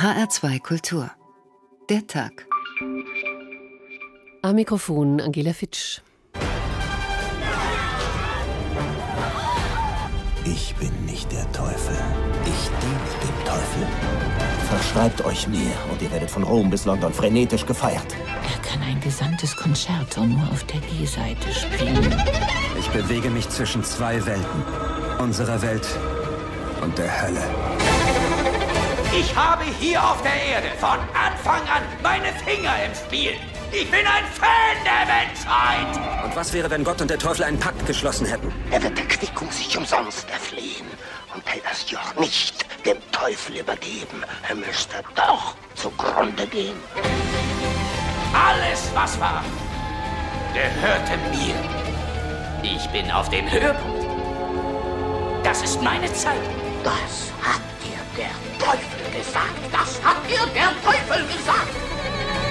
HR2 Kultur. Der Tag. Am Mikrofon Angela Fitsch. Ich bin nicht der Teufel. Ich diene dem Teufel. Verschreibt euch mir und ihr werdet von Rom bis London frenetisch gefeiert. Er kann ein gesamtes Konzerto nur auf der G-Seite spielen. Ich bewege mich zwischen zwei Welten. Unserer Welt und der Hölle. Ich habe hier auf der Erde von Anfang an meine Finger im Spiel. Ich bin ein Fan der Menschheit. Und was wäre, wenn Gott und der Teufel einen Pakt geschlossen hätten? Er wird der Quickung sich umsonst erflehen und hätte das Joch nicht dem Teufel übergeben. Er müsste doch zugrunde gehen. Alles, was war, gehörte mir. Ich bin auf dem Höhepunkt. Das ist meine Zeit. Das hat dir der Teufel gesagt. Das hat dir der Teufel gesagt.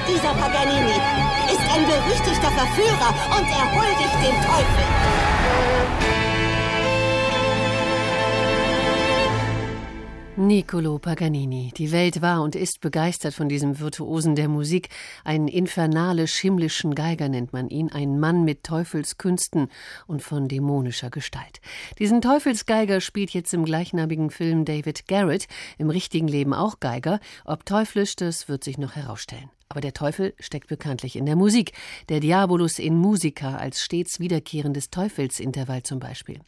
Dieser Paganini ist ein berüchtigter Verführer und er huldigt dem Teufel. Niccolo Paganini. Die Welt war und ist begeistert von diesem Virtuosen der Musik. Einen infernalisch-himmlischen Geiger nennt man ihn, ein Mann mit Teufelskünsten und von dämonischer Gestalt. Diesen Teufelsgeiger spielt jetzt im gleichnamigen Film David Garrett, im richtigen Leben auch Geiger. Ob teuflisch, das wird sich noch herausstellen. Aber der Teufel steckt bekanntlich in der Musik. Der Diabolus in Musica als stets wiederkehrendes Teufelsintervall zum Beispiel.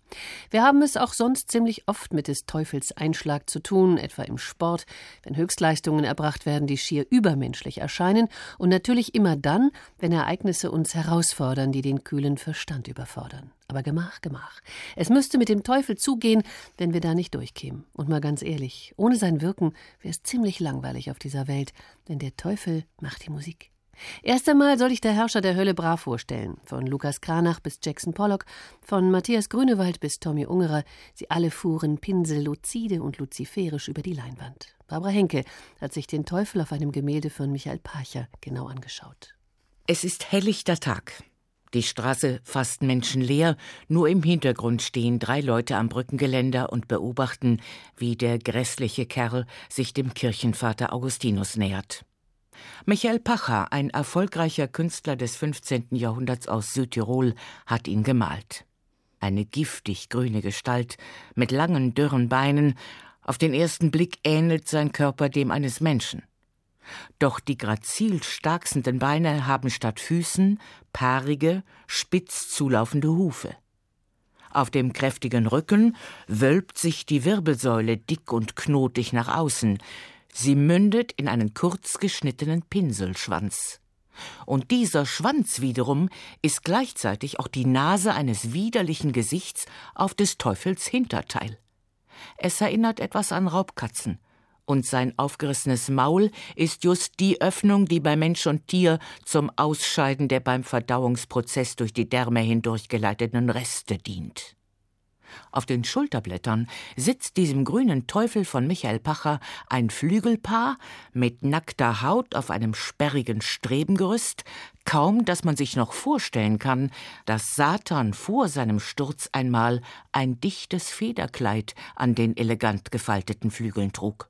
Wir haben es auch sonst ziemlich oft mit des Teufels Einschlag zu tun, etwa im Sport, wenn Höchstleistungen erbracht werden, die schier übermenschlich erscheinen und natürlich immer dann, wenn Ereignisse uns herausfordern, die den kühlen Verstand überfordern. Aber Gemach, Gemach. Es müsste mit dem Teufel zugehen, wenn wir da nicht durchkämen. Und mal ganz ehrlich, ohne sein Wirken wäre es ziemlich langweilig auf dieser Welt, denn der Teufel macht die Musik. Erst einmal soll ich der Herrscher der Hölle brav vorstellen. Von Lukas Kranach bis Jackson Pollock, von Matthias Grünewald bis Tommy Ungerer. Sie alle fuhren Pinsel luzide und luziferisch über die Leinwand. Barbara Henke hat sich den Teufel auf einem Gemälde von Michael Parcher genau angeschaut. Es ist helllichter Tag. Die Straße fast menschenleer, nur im Hintergrund stehen drei Leute am Brückengeländer und beobachten, wie der grässliche Kerl sich dem Kirchenvater Augustinus nähert. Michael Pacher, ein erfolgreicher Künstler des 15. Jahrhunderts aus Südtirol, hat ihn gemalt. Eine giftig grüne Gestalt mit langen, dürren Beinen, auf den ersten Blick ähnelt sein Körper dem eines Menschen. Doch die grazil starksenden Beine haben statt Füßen paarige, spitz zulaufende Hufe. Auf dem kräftigen Rücken wölbt sich die Wirbelsäule dick und knotig nach außen. Sie mündet in einen kurz geschnittenen Pinselschwanz. Und dieser Schwanz wiederum ist gleichzeitig auch die Nase eines widerlichen Gesichts auf des Teufels Hinterteil. Es erinnert etwas an Raubkatzen, und sein aufgerissenes Maul ist just die Öffnung, die bei Mensch und Tier zum Ausscheiden der beim Verdauungsprozess durch die Därme hindurchgeleiteten Reste dient. Auf den Schulterblättern sitzt diesem grünen Teufel von Michael Pacher ein Flügelpaar mit nackter Haut auf einem sperrigen Strebengerüst, kaum dass man sich noch vorstellen kann, dass Satan vor seinem Sturz einmal ein dichtes Federkleid an den elegant gefalteten Flügeln trug.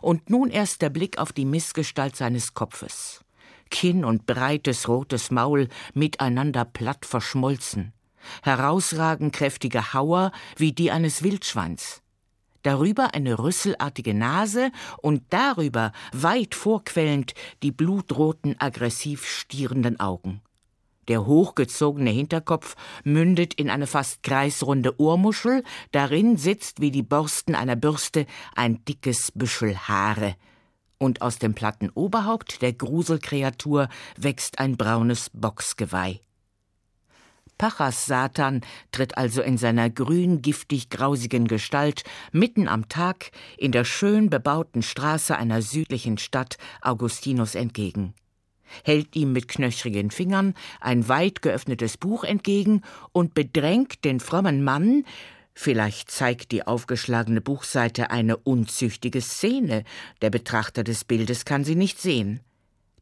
Und nun erst der Blick auf die Missgestalt seines Kopfes. Kinn und breites rotes Maul miteinander platt verschmolzen. Herausragen kräftige Hauer wie die eines Wildschweins. Darüber eine rüsselartige Nase und darüber weit vorquellend die blutroten, aggressiv stierenden Augen. Der hochgezogene Hinterkopf mündet in eine fast kreisrunde Ohrmuschel, darin sitzt wie die Borsten einer Bürste ein dickes Büschel Haare. Und aus dem platten Oberhaupt der Gruselkreatur wächst ein braunes Boxgeweih. Pachas Satan tritt also in seiner grün giftig grausigen Gestalt mitten am Tag in der schön bebauten Straße einer südlichen Stadt Augustinus entgegen hält ihm mit knöchrigen Fingern ein weit geöffnetes Buch entgegen und bedrängt den frommen Mann, Vielleicht zeigt die aufgeschlagene Buchseite eine unzüchtige Szene, der Betrachter des Bildes kann sie nicht sehen.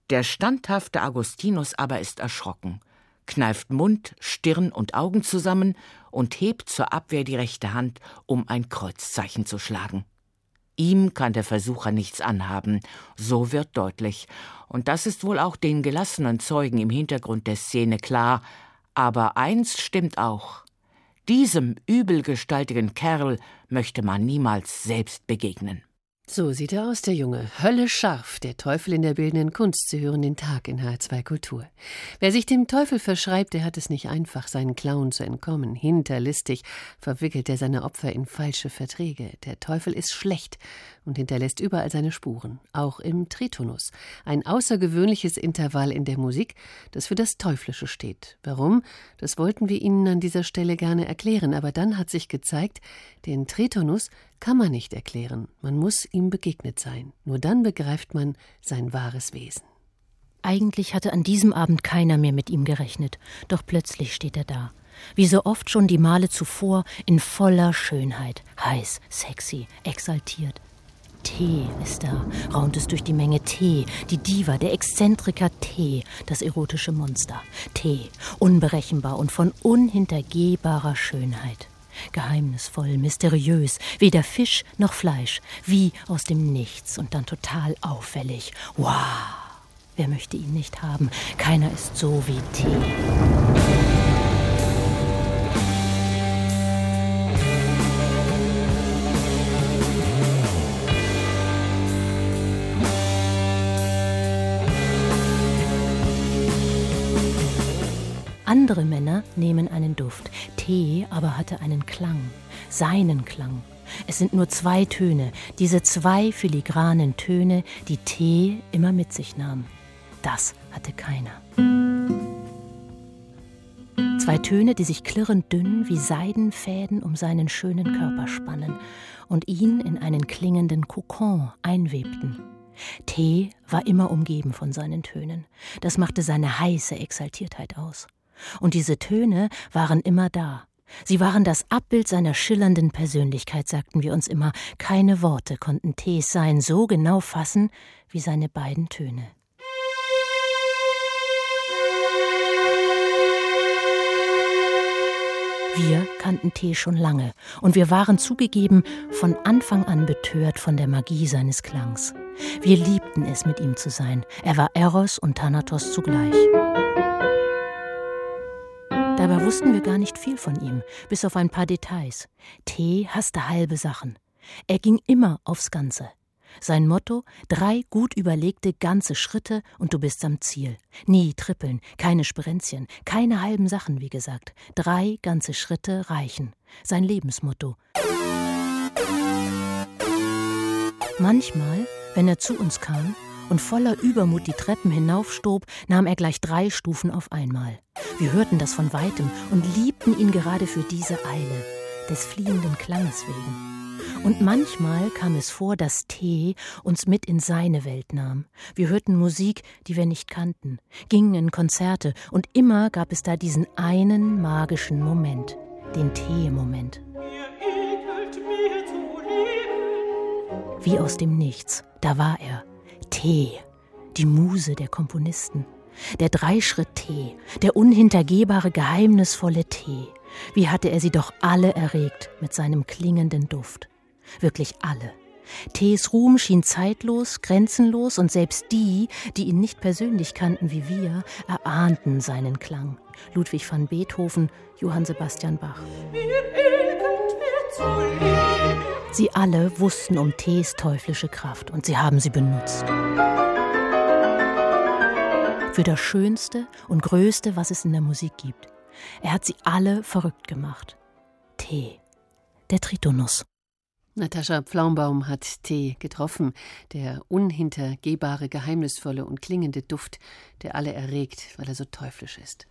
Der standhafte Augustinus aber ist erschrocken, kneift Mund, Stirn und Augen zusammen und hebt zur Abwehr die rechte Hand, um ein Kreuzzeichen zu schlagen. Ihm kann der Versucher nichts anhaben. So wird deutlich. Und das ist wohl auch den gelassenen Zeugen im Hintergrund der Szene klar. Aber eins stimmt auch. Diesem übelgestaltigen Kerl möchte man niemals selbst begegnen. So sieht er aus, der Junge. Hölle scharf, der Teufel in der bildenden Kunst. Sie hören den Tag in H2 Kultur. Wer sich dem Teufel verschreibt, der hat es nicht einfach, seinen Klauen zu entkommen. Hinterlistig verwickelt er seine Opfer in falsche Verträge. Der Teufel ist schlecht und hinterlässt überall seine Spuren, auch im Tritonus, ein außergewöhnliches Intervall in der Musik, das für das Teuflische steht. Warum? Das wollten wir Ihnen an dieser Stelle gerne erklären, aber dann hat sich gezeigt, den Tritonus kann man nicht erklären, man muss ihm begegnet sein, nur dann begreift man sein wahres Wesen. Eigentlich hatte an diesem Abend keiner mehr mit ihm gerechnet, doch plötzlich steht er da. Wie so oft schon die Male zuvor in voller Schönheit, heiß, sexy, exaltiert. T ist da, raunt es durch die Menge T, die Diva, der Exzentriker T, das erotische Monster. T, unberechenbar und von unhintergehbarer Schönheit. Geheimnisvoll, mysteriös, weder Fisch noch Fleisch, wie aus dem Nichts und dann total auffällig. Wow! Wer möchte ihn nicht haben? Keiner ist so wie T. Andere Männer nehmen einen Duft. Tee aber hatte einen Klang, seinen Klang. Es sind nur zwei Töne, diese zwei filigranen Töne, die Tee immer mit sich nahm. Das hatte keiner. Zwei Töne, die sich klirrend dünn wie Seidenfäden um seinen schönen Körper spannen und ihn in einen klingenden Kokon einwebten. Tee war immer umgeben von seinen Tönen. Das machte seine heiße Exaltiertheit aus. Und diese Töne waren immer da. Sie waren das Abbild seiner schillernden Persönlichkeit, sagten wir uns immer. Keine Worte konnten Tees sein so genau fassen wie seine beiden Töne. Wir kannten Tee schon lange und wir waren zugegeben von Anfang an betört von der Magie seines Klangs. Wir liebten es, mit ihm zu sein. Er war Eros und Thanatos zugleich. Dabei wussten wir gar nicht viel von ihm, bis auf ein paar Details. T hasste halbe Sachen. Er ging immer aufs Ganze. Sein Motto: drei gut überlegte ganze Schritte und du bist am Ziel. Nie trippeln, keine Sprenzchen, keine halben Sachen, wie gesagt. Drei ganze Schritte reichen. Sein Lebensmotto. Manchmal, wenn er zu uns kam, und voller Übermut die Treppen hinaufstob, nahm er gleich drei Stufen auf einmal. Wir hörten das von weitem und liebten ihn gerade für diese Eile, des fliehenden Klanges wegen. Und manchmal kam es vor, dass T uns mit in seine Welt nahm. Wir hörten Musik, die wir nicht kannten, gingen in Konzerte und immer gab es da diesen einen magischen Moment, den T-Moment. Wie aus dem Nichts, da war er, T, die Muse der Komponisten. Der Dreischritt-Tee, der unhintergehbare, geheimnisvolle Tee. Wie hatte er sie doch alle erregt mit seinem klingenden Duft. Wirklich alle. Tees Ruhm schien zeitlos, grenzenlos und selbst die, die ihn nicht persönlich kannten wie wir, erahnten seinen Klang. Ludwig van Beethoven, Johann Sebastian Bach. Sie alle wussten um Tees teuflische Kraft und sie haben sie benutzt. Für das Schönste und Größte, was es in der Musik gibt. Er hat sie alle verrückt gemacht. Tee, der Tritonus. Natascha Pflaumbaum hat Tee getroffen, der unhintergehbare, geheimnisvolle und klingende Duft, der alle erregt, weil er so teuflisch ist.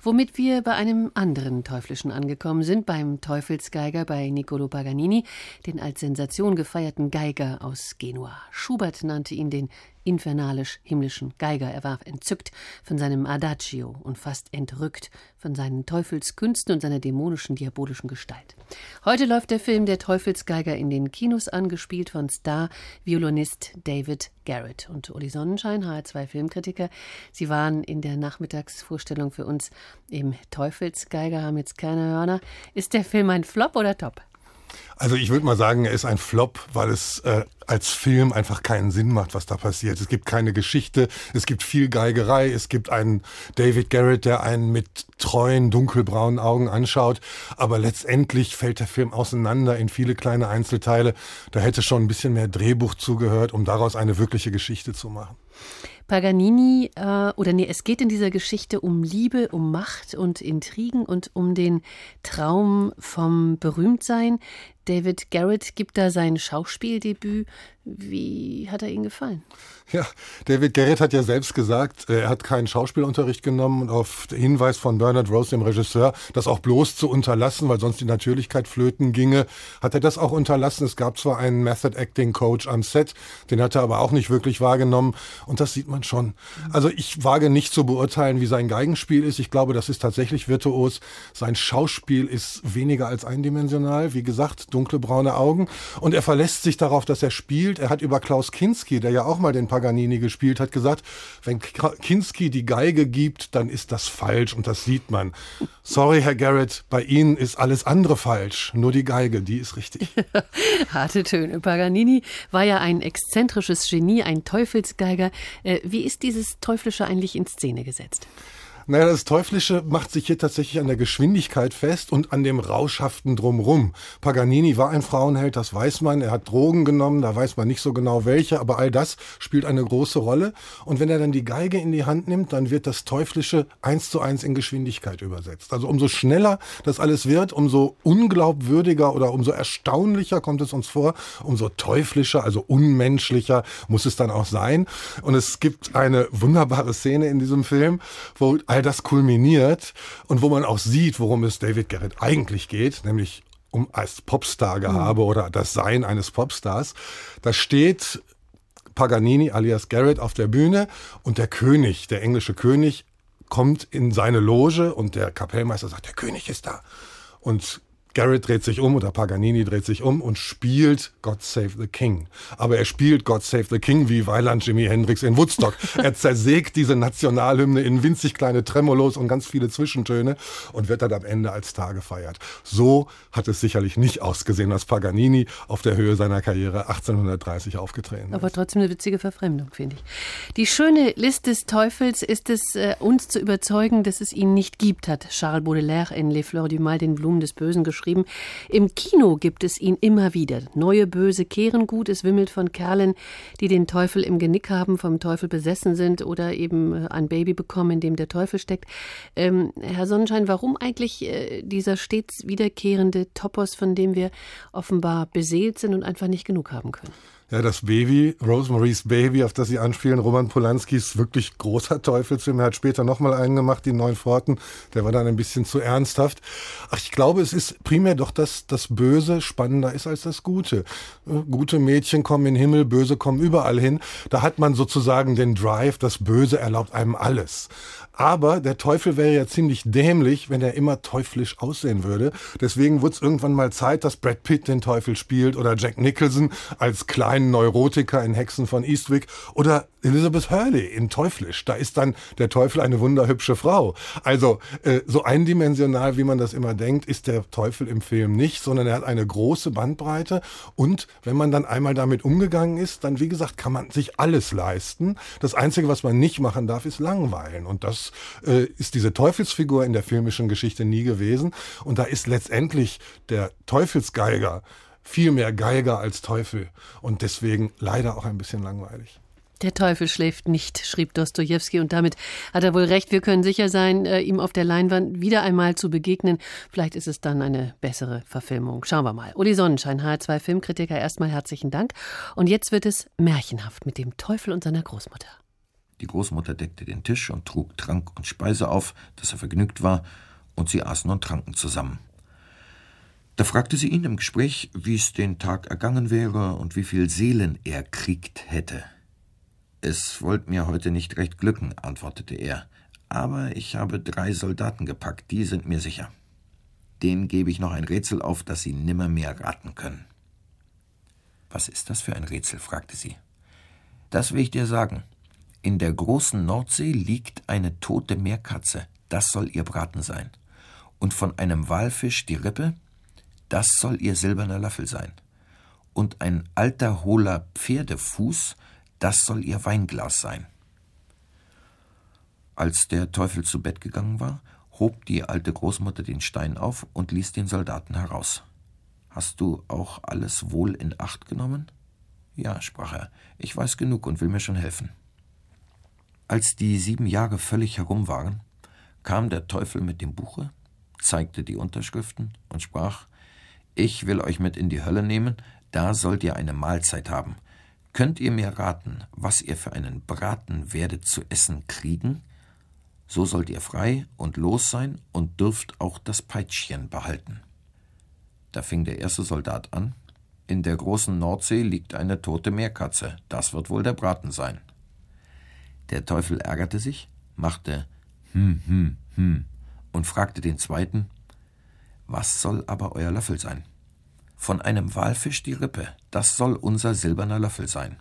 Womit wir bei einem anderen Teuflischen angekommen sind, beim Teufelsgeiger bei Niccolo Paganini, den als Sensation gefeierten Geiger aus Genua. Schubert nannte ihn den infernalisch-himmlischen Geiger. Er war entzückt von seinem Adagio und fast entrückt von seinen Teufelskünsten und seiner dämonischen, diabolischen Gestalt. Heute läuft der Film Der Teufelsgeiger in den Kinos angespielt von Star-Violinist David Garrett und Uli Sonnenschein, HR2 Filmkritiker. Sie waren in der Nachmittagsvorstellung für uns im Teufelsgeiger, haben jetzt keine Hörner. Ist der Film ein Flop oder Top? Also ich würde mal sagen, er ist ein Flop, weil es äh, als Film einfach keinen Sinn macht, was da passiert. Es gibt keine Geschichte, es gibt viel Geigerei, es gibt einen David Garrett, der einen mit treuen, dunkelbraunen Augen anschaut, aber letztendlich fällt der Film auseinander in viele kleine Einzelteile. Da hätte schon ein bisschen mehr Drehbuch zugehört, um daraus eine wirkliche Geschichte zu machen. Paganini, äh, oder nee, es geht in dieser Geschichte um Liebe, um Macht und Intrigen und um den Traum vom Berühmtsein. David Garrett gibt da sein Schauspieldebüt. Wie hat er Ihnen gefallen? Ja, David Garrett hat ja selbst gesagt, er hat keinen Schauspielunterricht genommen und auf Hinweis von Bernard Rose, dem Regisseur, das auch bloß zu unterlassen, weil sonst die Natürlichkeit flöten ginge, hat er das auch unterlassen. Es gab zwar einen Method Acting Coach am Set, den hat er aber auch nicht wirklich wahrgenommen und das sieht man schon. Also ich wage nicht zu beurteilen, wie sein Geigenspiel ist. Ich glaube, das ist tatsächlich virtuos. Sein Schauspiel ist weniger als eindimensional. Wie gesagt, dunkle braune Augen und er verlässt sich darauf, dass er spielt. Er hat über Klaus Kinski, der ja auch mal den Paganini gespielt hat, gesagt, wenn Kinski die Geige gibt, dann ist das falsch und das sieht man. Sorry, Herr Garrett, bei Ihnen ist alles andere falsch. Nur die Geige, die ist richtig. Harte Töne. Paganini war ja ein exzentrisches Genie, ein Teufelsgeiger. Äh, wie ist dieses Teuflische eigentlich in Szene gesetzt? Naja, das Teuflische macht sich hier tatsächlich an der Geschwindigkeit fest und an dem Rauschhaften drumrum. Paganini war ein Frauenheld, das weiß man. Er hat Drogen genommen, da weiß man nicht so genau welche, aber all das spielt eine große Rolle. Und wenn er dann die Geige in die Hand nimmt, dann wird das Teuflische eins zu eins in Geschwindigkeit übersetzt. Also umso schneller das alles wird, umso unglaubwürdiger oder umso erstaunlicher kommt es uns vor, umso teuflischer, also unmenschlicher muss es dann auch sein. Und es gibt eine wunderbare Szene in diesem Film, wo all das kulminiert und wo man auch sieht, worum es David Garrett eigentlich geht, nämlich um als Popstar-Gehabe mhm. oder das Sein eines Popstars. Da steht Paganini alias Garrett auf der Bühne und der König, der englische König, kommt in seine Loge und der Kapellmeister sagt, der König ist da. Und Garrett dreht sich um oder Paganini dreht sich um und spielt God Save the King. Aber er spielt God Save the King wie Weiland Jimi Hendrix in Woodstock. er zersägt diese Nationalhymne in winzig kleine Tremolos und ganz viele Zwischentöne und wird dann am Ende als Star gefeiert. So hat es sicherlich nicht ausgesehen, als Paganini auf der Höhe seiner Karriere 1830 aufgetreten ist. Aber trotzdem eine witzige Verfremdung, finde ich. Die schöne List des Teufels ist es, äh, uns zu überzeugen, dass es ihn nicht gibt, hat Charles Baudelaire in Les Fleurs du Mal, den Blumen des Bösen, geschrieben geschrieben. Im Kino gibt es ihn immer wieder. Neue Böse kehren gut. Es wimmelt von Kerlen, die den Teufel im Genick haben, vom Teufel besessen sind oder eben äh, ein Baby bekommen, in dem der Teufel steckt. Ähm, Herr Sonnenschein, warum eigentlich äh, dieser stets wiederkehrende Topos, von dem wir offenbar beseelt sind und einfach nicht genug haben können? Ja, das Baby, Rosemary's Baby, auf das Sie anspielen, Roman Polanskis wirklich großer Teufelsfilm. Er hat später nochmal einen gemacht, die Neuen Pforten. Der war dann ein bisschen zu ernsthaft. Ach, ich glaube, es ist primär doch, dass das Böse spannender ist als das Gute. Äh, gute Mädchen kommen in den Himmel, Böse kommen überall hin. Da hat man sozusagen den Drive, das Böse erlaubt einem alles. Aber der Teufel wäre ja ziemlich dämlich, wenn er immer teuflisch aussehen würde. Deswegen wurde es irgendwann mal Zeit, dass Brad Pitt den Teufel spielt oder Jack Nicholson als kleinen Neurotiker in Hexen von Eastwick oder Elizabeth Hurley in Teuflisch. Da ist dann der Teufel eine wunderhübsche Frau. Also äh, so eindimensional, wie man das immer denkt, ist der Teufel im Film nicht, sondern er hat eine große Bandbreite und wenn man dann einmal damit umgegangen ist, dann wie gesagt, kann man sich alles leisten. Das Einzige, was man nicht machen darf, ist langweilen und das äh, ist diese Teufelsfigur in der filmischen Geschichte nie gewesen. Und da ist letztendlich der Teufelsgeiger viel mehr Geiger als Teufel und deswegen leider auch ein bisschen langweilig. Der Teufel schläft nicht, schrieb Dostoevsky, und damit hat er wohl recht. Wir können sicher sein, äh, ihm auf der Leinwand wieder einmal zu begegnen. Vielleicht ist es dann eine bessere Verfilmung. Schauen wir mal. Uli Sonnenschein, HR2 Filmkritiker, erstmal herzlichen Dank. Und jetzt wird es märchenhaft mit dem Teufel und seiner Großmutter. Die Großmutter deckte den Tisch und trug Trank und Speise auf, dass er vergnügt war, und sie aßen und tranken zusammen. Da fragte sie ihn im Gespräch, wie es den Tag ergangen wäre und wie viel Seelen er kriegt hätte. Es wollt mir heute nicht recht glücken, antwortete er, aber ich habe drei Soldaten gepackt, die sind mir sicher. Denen gebe ich noch ein Rätsel auf, das sie nimmermehr raten können. Was ist das für ein Rätsel? fragte sie. Das will ich dir sagen. In der großen Nordsee liegt eine tote Meerkatze, das soll ihr Braten sein. Und von einem Walfisch die Rippe, das soll ihr silberner Löffel sein. Und ein alter hohler Pferdefuß, das soll ihr Weinglas sein. Als der Teufel zu Bett gegangen war, hob die alte Großmutter den Stein auf und ließ den Soldaten heraus. Hast du auch alles wohl in Acht genommen? Ja, sprach er, ich weiß genug und will mir schon helfen. Als die sieben Jahre völlig herum waren, kam der Teufel mit dem Buche, zeigte die Unterschriften und sprach Ich will euch mit in die Hölle nehmen, da sollt ihr eine Mahlzeit haben. Könnt ihr mir raten, was ihr für einen Braten werdet zu essen kriegen? So sollt ihr frei und los sein und dürft auch das Peitschchen behalten. Da fing der erste Soldat an. In der großen Nordsee liegt eine tote Meerkatze. Das wird wohl der Braten sein. Der Teufel ärgerte sich, machte hm, hm, hm und fragte den zweiten, was soll aber euer Löffel sein? Von einem Walfisch die Rippe, das soll unser silberner Löffel sein.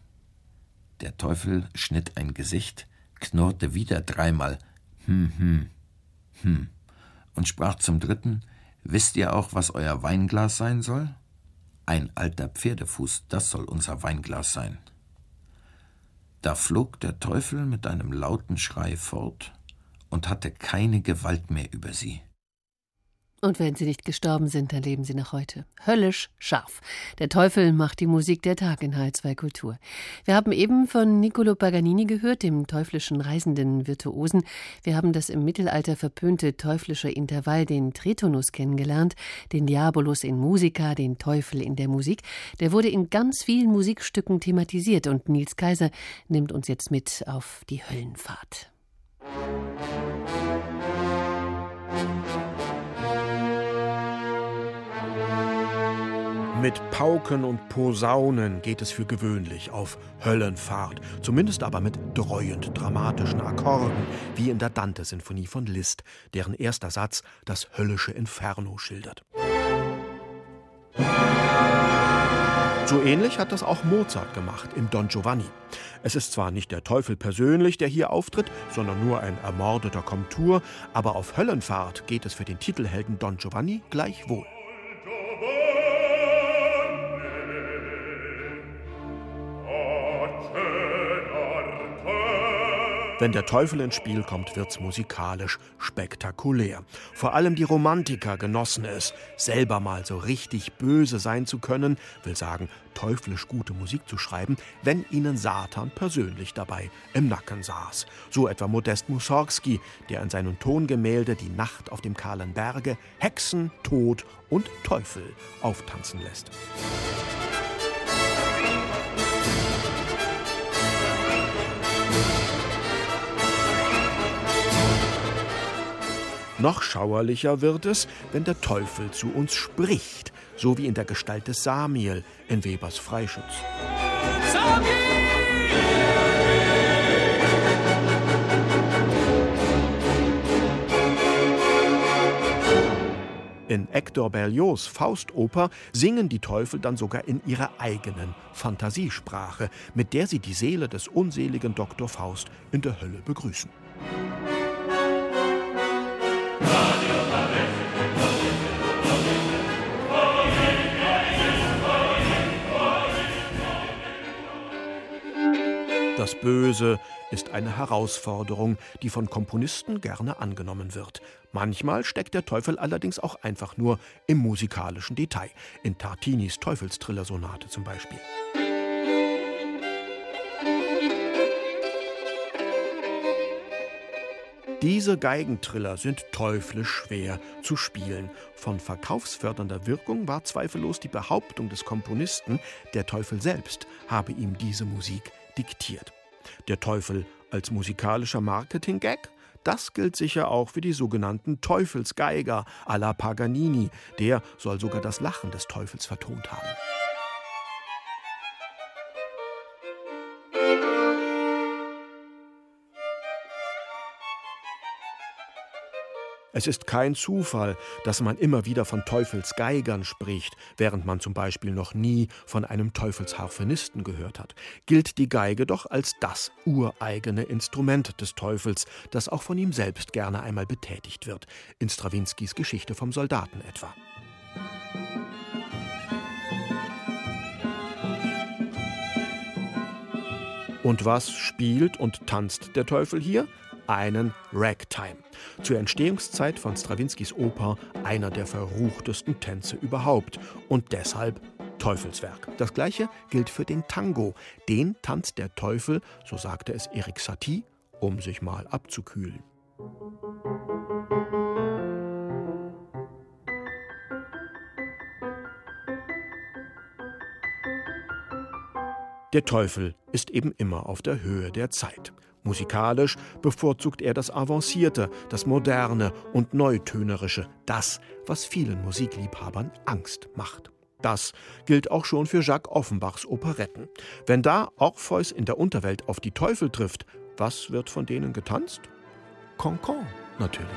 Der Teufel schnitt ein Gesicht, knurrte wieder dreimal hm, hm, hm und sprach zum dritten, Wisst ihr auch, was euer Weinglas sein soll? Ein alter Pferdefuß, das soll unser Weinglas sein. Da flog der Teufel mit einem lauten Schrei fort und hatte keine Gewalt mehr über sie. Und wenn sie nicht gestorben sind, dann leben sie noch heute. Höllisch scharf. Der Teufel macht die Musik der Tag in H2 Kultur. Wir haben eben von Niccolo Paganini gehört, dem teuflischen reisenden Virtuosen. Wir haben das im Mittelalter verpönte teuflische Intervall, den Tritonus, kennengelernt, den Diabolus in Musica, den Teufel in der Musik. Der wurde in ganz vielen Musikstücken thematisiert und Nils Kaiser nimmt uns jetzt mit auf die Höllenfahrt. Mit Pauken und Posaunen geht es für gewöhnlich auf Höllenfahrt, zumindest aber mit dreuend dramatischen Akkorden, wie in der Dante-Sinfonie von Liszt, deren erster Satz das höllische Inferno schildert. So ähnlich hat das auch Mozart gemacht im Don Giovanni. Es ist zwar nicht der Teufel persönlich, der hier auftritt, sondern nur ein ermordeter Komtur, aber auf Höllenfahrt geht es für den Titelhelden Don Giovanni gleichwohl. Wenn der Teufel ins Spiel kommt, wird's musikalisch spektakulär. Vor allem die Romantiker genossen es, selber mal so richtig böse sein zu können, will sagen, teuflisch gute Musik zu schreiben, wenn ihnen Satan persönlich dabei im Nacken saß. So etwa Modest Mussorgsky, der in seinem Tongemälde Die Nacht auf dem kahlen Berge Hexen, Tod und Teufel auftanzen lässt. Noch schauerlicher wird es, wenn der Teufel zu uns spricht, so wie in der Gestalt des Samiel in Webers Freischütz. In Hector Berlioz Faustoper singen die Teufel dann sogar in ihrer eigenen Fantasiesprache, mit der sie die Seele des unseligen Dr. Faust in der Hölle begrüßen. Das Böse ist eine Herausforderung, die von Komponisten gerne angenommen wird. Manchmal steckt der Teufel allerdings auch einfach nur im musikalischen Detail, in Tartinis Teufelstrillersonate zum Beispiel. Diese Geigentriller sind teuflisch schwer zu spielen. Von verkaufsfördernder Wirkung war zweifellos die Behauptung des Komponisten, der Teufel selbst habe ihm diese Musik diktiert. Der Teufel als musikalischer Marketing-Gag? Das gilt sicher auch für die sogenannten Teufelsgeiger à la Paganini. Der soll sogar das Lachen des Teufels vertont haben. Es ist kein Zufall, dass man immer wieder von Teufelsgeigern spricht, während man zum Beispiel noch nie von einem Teufelsharfenisten gehört hat. Gilt die Geige doch als das ureigene Instrument des Teufels, das auch von ihm selbst gerne einmal betätigt wird, in Strawinskys Geschichte vom Soldaten etwa. Und was spielt und tanzt der Teufel hier? Einen Ragtime. Zur Entstehungszeit von Strawinskys Oper einer der verruchtesten Tänze überhaupt und deshalb Teufelswerk. Das gleiche gilt für den Tango. Den tanzt der Teufel, so sagte es Erik Satie, um sich mal abzukühlen. Der Teufel ist eben immer auf der Höhe der Zeit. Musikalisch bevorzugt er das Avancierte, das Moderne und Neutönerische, das, was vielen Musikliebhabern Angst macht. Das gilt auch schon für Jacques Offenbachs Operetten. Wenn da Orpheus in der Unterwelt auf die Teufel trifft, was wird von denen getanzt? Concon natürlich.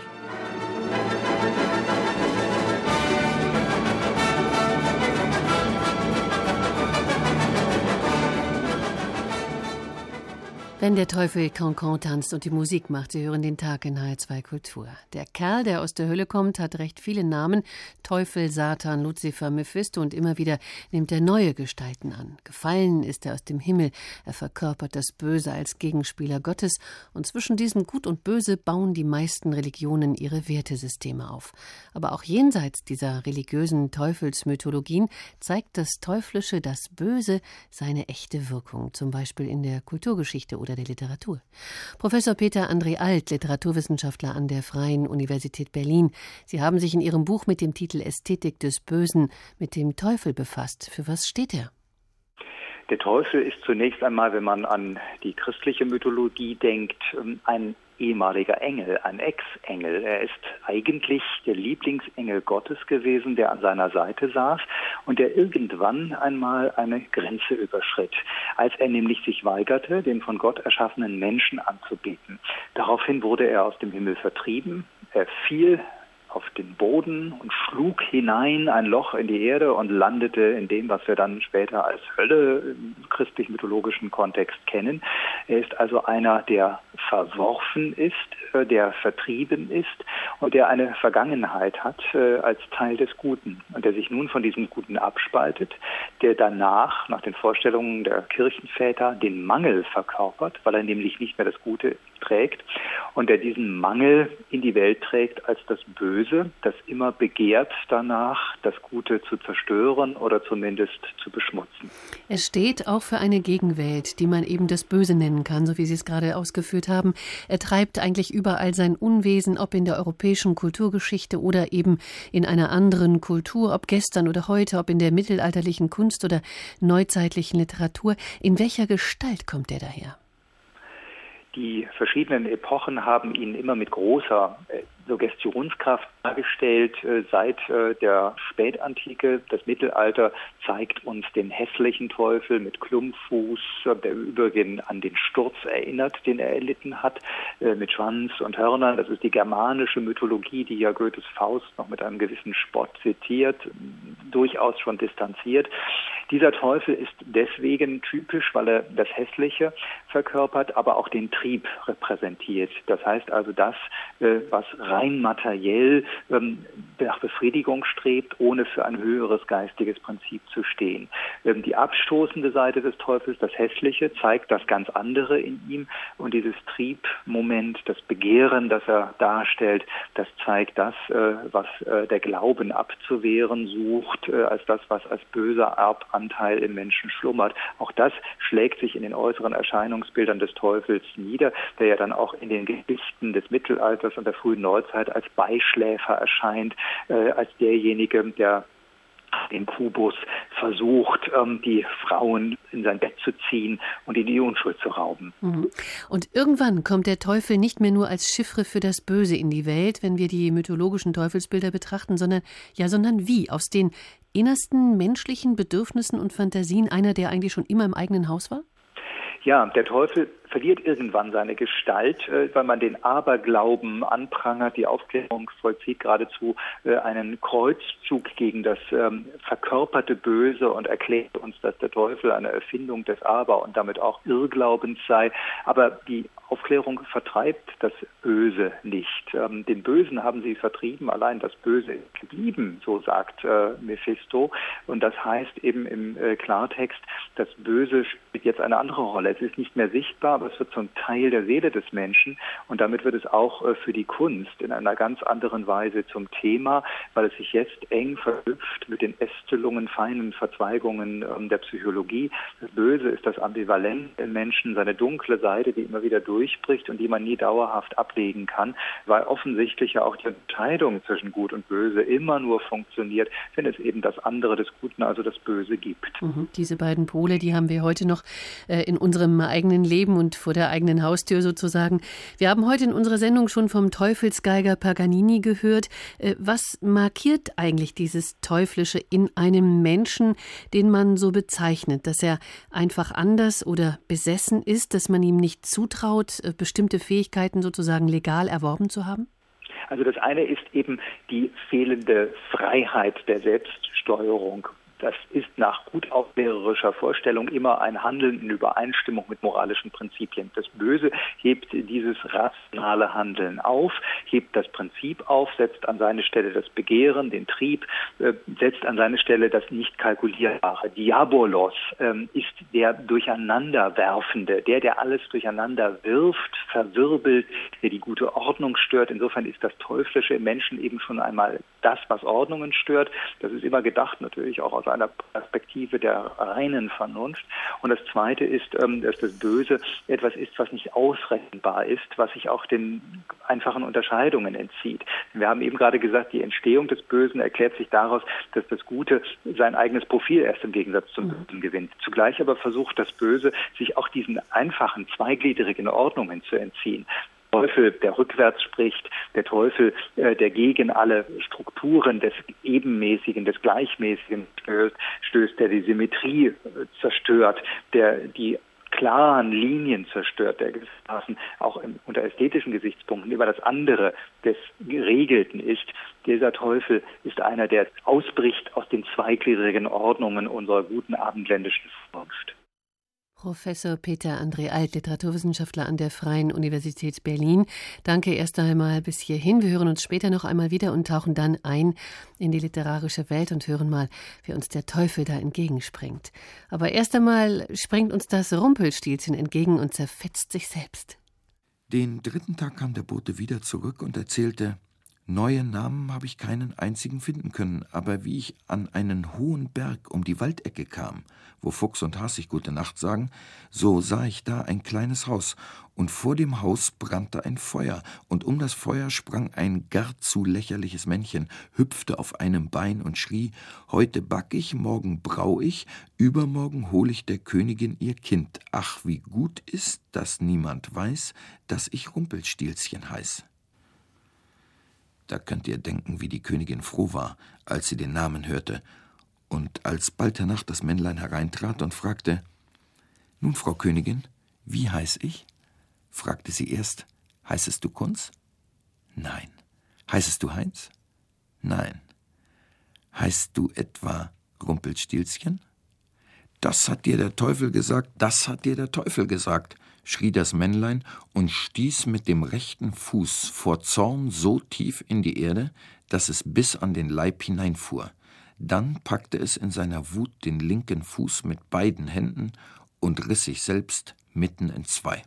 Wenn der Teufel Cancan tanzt und die Musik macht, Sie hören den Tag in HR2 Kultur. Der Kerl, der aus der Hölle kommt, hat recht viele Namen. Teufel, Satan, Luzifer, Mephisto und immer wieder nimmt er neue Gestalten an. Gefallen ist er aus dem Himmel. Er verkörpert das Böse als Gegenspieler Gottes und zwischen diesem Gut und Böse bauen die meisten Religionen ihre Wertesysteme auf. Aber auch jenseits dieser religiösen Teufelsmythologien zeigt das Teuflische, das Böse, seine echte Wirkung, zum Beispiel in der Kulturgeschichte oder der Literatur. Professor Peter André Alt, Literaturwissenschaftler an der Freien Universität Berlin. Sie haben sich in Ihrem Buch mit dem Titel Ästhetik des Bösen mit dem Teufel befasst. Für was steht er? Der Teufel ist zunächst einmal, wenn man an die christliche Mythologie denkt, ein ehemaliger Engel, ein Ex-Engel. Er ist eigentlich der Lieblingsengel Gottes gewesen, der an seiner Seite saß und der irgendwann einmal eine Grenze überschritt, als er nämlich sich weigerte, den von Gott erschaffenen Menschen anzubieten. Daraufhin wurde er aus dem Himmel vertrieben, er fiel auf den Boden und schlug hinein ein Loch in die Erde und landete in dem, was wir dann später als Hölle im christlich-mythologischen Kontext kennen. Er ist also einer, der verworfen ist, äh, der vertrieben ist und der eine Vergangenheit hat äh, als Teil des Guten und der sich nun von diesem Guten abspaltet, der danach, nach den Vorstellungen der Kirchenväter, den Mangel verkörpert, weil er nämlich nicht mehr das Gute trägt und der diesen Mangel in die Welt trägt als das Böse, das immer begehrt danach, das Gute zu zerstören oder zumindest zu beschmutzen. Es steht auch für eine Gegenwelt, die man eben das Böse nennen kann, so wie Sie es gerade ausgeführt haben. Er treibt eigentlich überall sein Unwesen, ob in der europäischen Kulturgeschichte oder eben in einer anderen Kultur, ob gestern oder heute, ob in der mittelalterlichen Kunst oder neuzeitlichen Literatur. In welcher Gestalt kommt er daher? Die verschiedenen Epochen haben ihn immer mit großer äh, Suggestionskraft dargestellt äh, seit äh, der Spätantike. Das Mittelalter zeigt uns den hässlichen Teufel mit Klumpfuß, der übrigens an den Sturz erinnert, den er erlitten hat, mit Schwanz und Hörnern. Das ist die germanische Mythologie, die ja Goethes Faust noch mit einem gewissen Spott zitiert, durchaus schon distanziert. Dieser Teufel ist deswegen typisch, weil er das Hässliche verkörpert, aber auch den Trieb repräsentiert. Das heißt also das, was materiell ähm, nach Befriedigung strebt, ohne für ein höheres geistiges Prinzip zu stehen. Ähm, die abstoßende Seite des Teufels, das Hässliche, zeigt das ganz andere in ihm und dieses Triebmoment, das Begehren, das er darstellt, das zeigt das, äh, was äh, der Glauben abzuwehren sucht, äh, als das, was als böser Erbanteil im Menschen schlummert. Auch das schlägt sich in den äußeren Erscheinungsbildern des Teufels nieder, der ja dann auch in den Gedichten des Mittelalters und der frühen Neuzeit Neuzeit als Beischläfer erscheint, äh, als derjenige, der den Kubus versucht, ähm, die Frauen in sein Bett zu ziehen und in die Unschuld zu rauben. Mhm. Und irgendwann kommt der Teufel nicht mehr nur als Chiffre für das Böse in die Welt, wenn wir die mythologischen Teufelsbilder betrachten, sondern ja, sondern wie? Aus den innersten menschlichen Bedürfnissen und Fantasien einer, der eigentlich schon immer im eigenen Haus war? Ja, der Teufel verliert irgendwann seine Gestalt, äh, weil man den Aberglauben anprangert. Die Aufklärung vollzieht geradezu äh, einen Kreuzzug gegen das ähm, verkörperte Böse und erklärt uns, dass der Teufel eine Erfindung des Aber und damit auch Irrglaubens sei. Aber die Aufklärung vertreibt das Böse nicht. Ähm, den Bösen haben sie vertrieben, allein das Böse ist geblieben, so sagt äh, Mephisto. Und das heißt eben im äh, Klartext, das Böse spielt jetzt eine andere Rolle. Es ist nicht mehr sichtbar, aber es wird zum Teil der Seele des Menschen. Und damit wird es auch äh, für die Kunst in einer ganz anderen Weise zum Thema, weil es sich jetzt eng verknüpft mit den Ästelungen, feinen Verzweigungen ähm, der Psychologie. Das Böse ist das Ambivalent im Menschen, seine dunkle Seite, die immer wieder durchbricht und die man nie dauerhaft ablegen kann, weil offensichtlich ja auch die Unterscheidung zwischen Gut und Böse immer nur funktioniert, wenn es eben das andere des Guten, also das Böse gibt. Mhm. Diese beiden Pole, die haben wir heute noch äh, in unserem eigenen Leben und vor der eigenen Haustür sozusagen. Wir haben heute in unserer Sendung schon vom Teufelsgeiger Paganini gehört. Äh, was markiert eigentlich dieses Teuflische in einem Menschen, den man so bezeichnet, dass er einfach anders oder besessen ist, dass man ihm nicht zutraut, äh, bestimmte Fähigkeiten sozusagen legal erworben zu haben? Also das eine ist eben die fehlende Freiheit der Selbststeuerung das ist nach gut aufklärerischer Vorstellung immer ein Handeln in Übereinstimmung mit moralischen Prinzipien. Das Böse hebt dieses rationale Handeln auf, hebt das Prinzip auf, setzt an seine Stelle das Begehren, den Trieb, äh, setzt an seine Stelle das nicht kalkulierbare. Diabolos ähm, ist der Durcheinanderwerfende, der, der alles durcheinander wirft, verwirbelt, der die gute Ordnung stört. Insofern ist das Teuflische im Menschen eben schon einmal das, was Ordnungen stört. Das ist immer gedacht natürlich auch aus einer Perspektive der reinen Vernunft. Und das Zweite ist, ähm, dass das Böse etwas ist, was nicht ausrechenbar ist, was sich auch den einfachen Unterscheidungen entzieht. Wir haben eben gerade gesagt, die Entstehung des Bösen erklärt sich daraus, dass das Gute sein eigenes Profil erst im Gegensatz zum Bösen gewinnt. Zugleich aber versucht das Böse, sich auch diesen einfachen, zweigliedrigen Ordnungen zu entziehen. Teufel, der rückwärts spricht, der Teufel, äh, der gegen alle Strukturen des Ebenmäßigen, des Gleichmäßigen stößt, der die Symmetrie äh, zerstört, der die klaren Linien zerstört, der gewissermaßen auch im, unter ästhetischen Gesichtspunkten über das andere des Geregelten ist. Dieser Teufel ist einer, der ausbricht aus den zweigliedrigen Ordnungen unserer guten abendländischen Vernunft. Professor Peter André Alt, Literaturwissenschaftler an der Freien Universität Berlin. Danke erst einmal bis hierhin. Wir hören uns später noch einmal wieder und tauchen dann ein in die literarische Welt und hören mal, wie uns der Teufel da entgegenspringt. Aber erst einmal springt uns das Rumpelstilzchen entgegen und zerfetzt sich selbst. Den dritten Tag kam der Bote wieder zurück und erzählte, Neue Namen habe ich keinen einzigen finden können, aber wie ich an einen hohen Berg um die Waldecke kam, wo Fuchs und Hasig gute Nacht sagen, so sah ich da ein kleines Haus, und vor dem Haus brannte ein Feuer, und um das Feuer sprang ein gar zu lächerliches Männchen, hüpfte auf einem Bein und schrie, heute back ich, morgen brau ich, übermorgen hol ich der Königin ihr Kind. Ach, wie gut ist, dass niemand weiß, dass ich Rumpelstilzchen heiß. Da könnt ihr denken, wie die Königin froh war, als sie den Namen hörte, und als bald hernach das Männlein hereintrat und fragte Nun, Frau Königin, wie heiß ich? fragte sie erst Heißest du Kunz? Nein. Heißest du Heinz? Nein. Heißt du etwa Rumpelstilzchen? Das hat dir der Teufel gesagt, das hat dir der Teufel gesagt, schrie das Männlein und stieß mit dem rechten Fuß vor Zorn so tief in die Erde, dass es bis an den Leib hineinfuhr. Dann packte es in seiner Wut den linken Fuß mit beiden Händen und riss sich selbst mitten in zwei.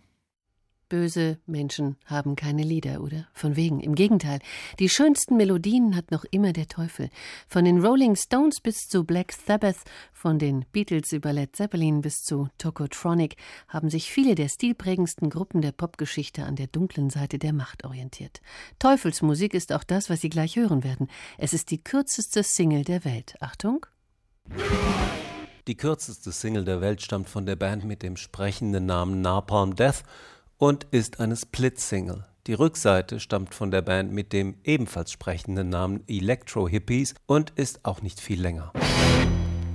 Böse Menschen haben keine Lieder, oder? Von wegen. Im Gegenteil. Die schönsten Melodien hat noch immer der Teufel. Von den Rolling Stones bis zu Black Sabbath, von den Beatles über Led Zeppelin bis zu Tokotronic haben sich viele der stilprägendsten Gruppen der Popgeschichte an der dunklen Seite der Macht orientiert. Teufelsmusik ist auch das, was Sie gleich hören werden. Es ist die kürzeste Single der Welt. Achtung. Die kürzeste Single der Welt stammt von der Band mit dem sprechenden Namen Napalm Death und ist eine Split-Single. Die Rückseite stammt von der Band mit dem ebenfalls sprechenden Namen Electro Hippies und ist auch nicht viel länger.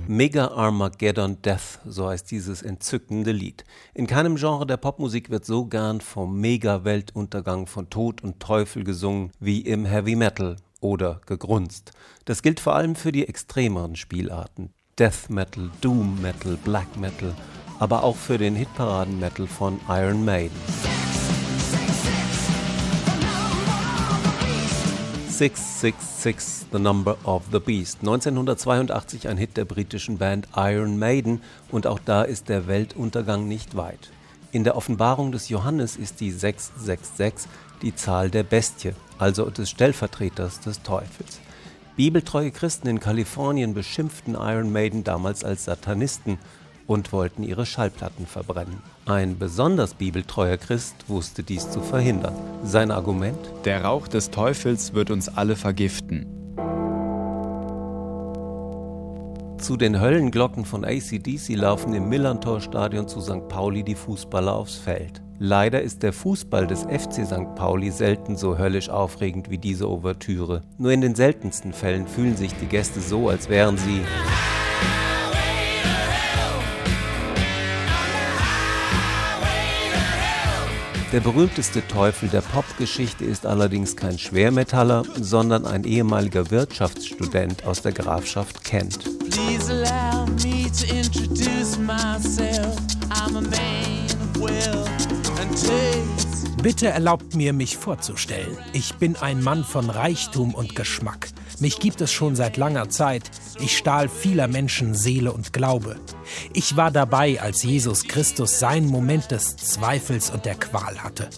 Mega Armageddon Death, so heißt dieses entzückende Lied. In keinem Genre der Popmusik wird so gern vom Mega-Weltuntergang von Tod und Teufel gesungen wie im Heavy Metal oder gegrunzt. Das gilt vor allem für die extremeren Spielarten. Death Metal, Doom Metal, Black Metal aber auch für den Hitparaden-Metal von Iron Maiden. Six, six, six, The Number of the Beast. 1982 ein Hit der britischen Band Iron Maiden und auch da ist der Weltuntergang nicht weit. In der Offenbarung des Johannes ist die 666 die Zahl der Bestie, also des Stellvertreters des Teufels. Bibeltreue Christen in Kalifornien beschimpften Iron Maiden damals als Satanisten und wollten ihre Schallplatten verbrennen. Ein besonders bibeltreuer Christ wusste dies zu verhindern. Sein Argument? Der Rauch des Teufels wird uns alle vergiften. Zu den Höllenglocken von ACDC laufen im Millantor-Stadion zu St. Pauli die Fußballer aufs Feld. Leider ist der Fußball des FC St. Pauli selten so höllisch aufregend wie diese Ouvertüre. Nur in den seltensten Fällen fühlen sich die Gäste so, als wären sie Der berühmteste Teufel der Popgeschichte ist allerdings kein Schwermetaller, sondern ein ehemaliger Wirtschaftsstudent aus der Grafschaft Kent. Please allow me to introduce myself. I'm a man of taste. Bitte erlaubt mir, mich vorzustellen. Ich bin ein Mann von Reichtum und Geschmack. Mich gibt es schon seit langer Zeit. Ich stahl vieler Menschen Seele und Glaube. Ich war dabei, als Jesus Christus seinen Moment des Zweifels und der Qual hatte.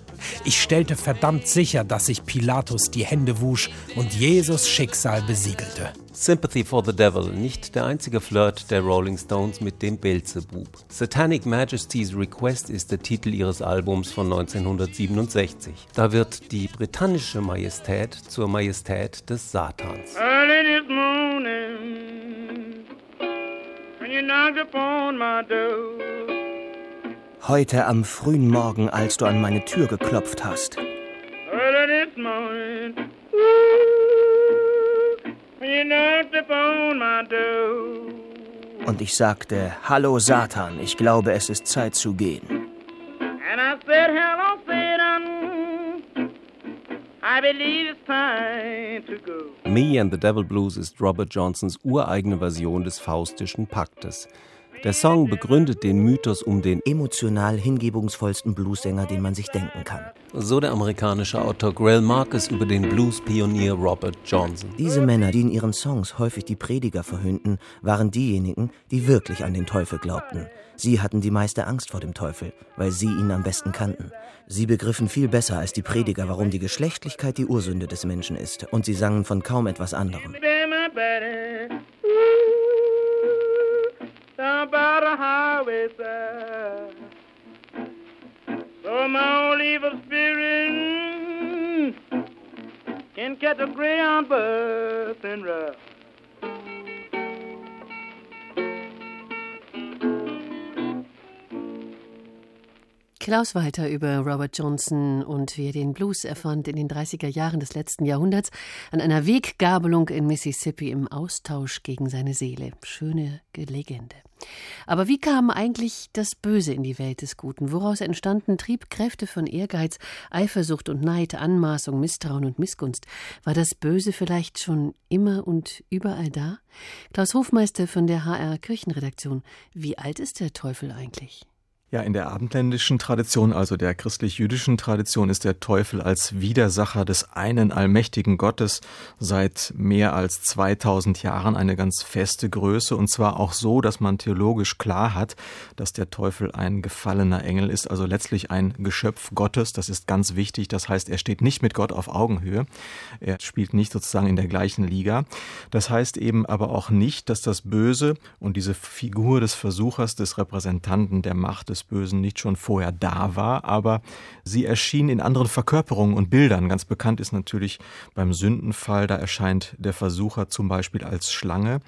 Ich stellte verdammt sicher, dass sich Pilatus die Hände wusch und Jesus Schicksal besiegelte. Sympathy for the Devil, nicht der einzige Flirt der Rolling Stones mit dem Beelzebub. Satanic Majesty's Request ist der Titel ihres Albums von 1967. Da wird die britannische Majestät zur Majestät des Satans. Early this morning, when you knocked upon my door. Heute am frühen Morgen, als du an meine Tür geklopft hast. Und ich sagte, Hallo Satan, ich glaube, es ist Zeit zu gehen. Me and the Devil Blues ist Robert Johnsons ureigene Version des Faustischen Paktes. Der Song begründet den Mythos um den emotional hingebungsvollsten Bluesänger, den man sich denken kann. So der amerikanische Autor Grail Marcus über den Blues-Pionier Robert Johnson. Diese Männer, die in ihren Songs häufig die Prediger verhöhnten, waren diejenigen, die wirklich an den Teufel glaubten. Sie hatten die meiste Angst vor dem Teufel, weil sie ihn am besten kannten. Sie begriffen viel besser als die Prediger, warum die Geschlechtlichkeit die Ursünde des Menschen ist, und sie sangen von kaum etwas anderem. The highway side. So my old evil spirit can catch a greyhound bus and ride. Klaus weiter über Robert Johnson und wie er den Blues erfand in den 30er Jahren des letzten Jahrhunderts an einer Weggabelung in Mississippi im Austausch gegen seine Seele. Schöne Legende. Aber wie kam eigentlich das Böse in die Welt des Guten? Woraus entstanden Triebkräfte von Ehrgeiz, Eifersucht und Neid, Anmaßung, Misstrauen und Missgunst? War das Böse vielleicht schon immer und überall da? Klaus Hofmeister von der HR Kirchenredaktion. Wie alt ist der Teufel eigentlich? Ja, in der abendländischen Tradition, also der christlich-jüdischen Tradition, ist der Teufel als Widersacher des einen allmächtigen Gottes seit mehr als 2000 Jahren eine ganz feste Größe und zwar auch so, dass man theologisch klar hat, dass der Teufel ein gefallener Engel ist, also letztlich ein Geschöpf Gottes. Das ist ganz wichtig. Das heißt, er steht nicht mit Gott auf Augenhöhe. Er spielt nicht sozusagen in der gleichen Liga. Das heißt eben aber auch nicht, dass das Böse und diese Figur des Versuchers, des Repräsentanten der Macht, Bösen nicht schon vorher da war, aber sie erschien in anderen Verkörperungen und Bildern. Ganz bekannt ist natürlich beim Sündenfall, da erscheint der Versucher zum Beispiel als Schlange